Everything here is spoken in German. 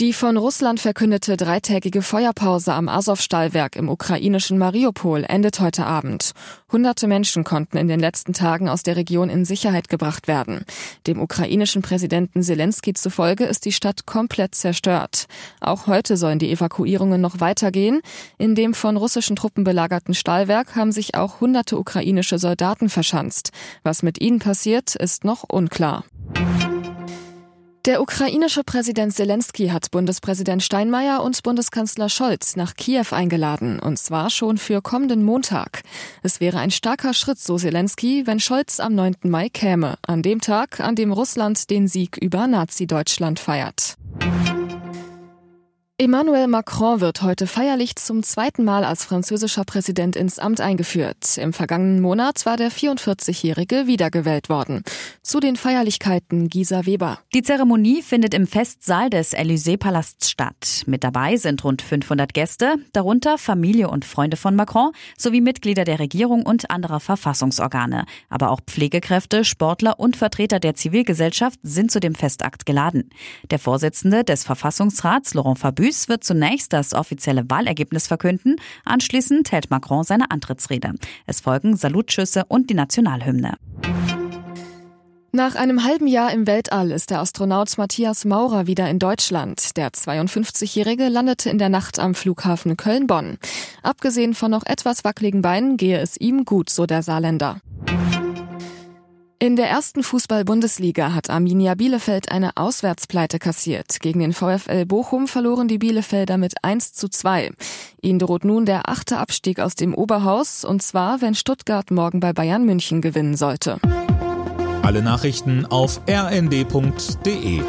Die von Russland verkündete dreitägige Feuerpause am Azov-Stahlwerk im ukrainischen Mariupol endet heute Abend. Hunderte Menschen konnten in den letzten Tagen aus der Region in Sicherheit gebracht werden. Dem ukrainischen Präsidenten Zelensky zufolge ist die Stadt komplett zerstört. Auch heute sollen die Evakuierungen noch weitergehen. In dem von russischen Truppen belagerten Stahlwerk haben sich auch hunderte ukrainische Soldaten verschanzt. Was mit ihnen passiert, ist noch unklar. Der ukrainische Präsident Zelensky hat Bundespräsident Steinmeier und Bundeskanzler Scholz nach Kiew eingeladen, und zwar schon für kommenden Montag. Es wäre ein starker Schritt, so Zelensky, wenn Scholz am 9. Mai käme, an dem Tag, an dem Russland den Sieg über Nazi-Deutschland feiert. Emmanuel Macron wird heute feierlich zum zweiten Mal als französischer Präsident ins Amt eingeführt. Im vergangenen Monat war der 44-Jährige wiedergewählt worden. Zu den Feierlichkeiten Gisa Weber. Die Zeremonie findet im Festsaal des Élysée-Palasts statt. Mit dabei sind rund 500 Gäste, darunter Familie und Freunde von Macron sowie Mitglieder der Regierung und anderer Verfassungsorgane. Aber auch Pflegekräfte, Sportler und Vertreter der Zivilgesellschaft sind zu dem Festakt geladen. Der Vorsitzende des Verfassungsrats, Laurent Fabius, Süß wird zunächst das offizielle Wahlergebnis verkünden. Anschließend hält Macron seine Antrittsrede. Es folgen Salutschüsse und die Nationalhymne. Nach einem halben Jahr im Weltall ist der Astronaut Matthias Maurer wieder in Deutschland. Der 52-Jährige landete in der Nacht am Flughafen Köln-Bonn. Abgesehen von noch etwas wackeligen Beinen gehe es ihm gut, so der Saarländer. In der ersten Fußball-Bundesliga hat Arminia Bielefeld eine Auswärtspleite kassiert. Gegen den VfL Bochum verloren die Bielefelder mit 1 zu 2. Ihnen droht nun der achte Abstieg aus dem Oberhaus, und zwar, wenn Stuttgart morgen bei Bayern München gewinnen sollte. Alle Nachrichten auf rnd.de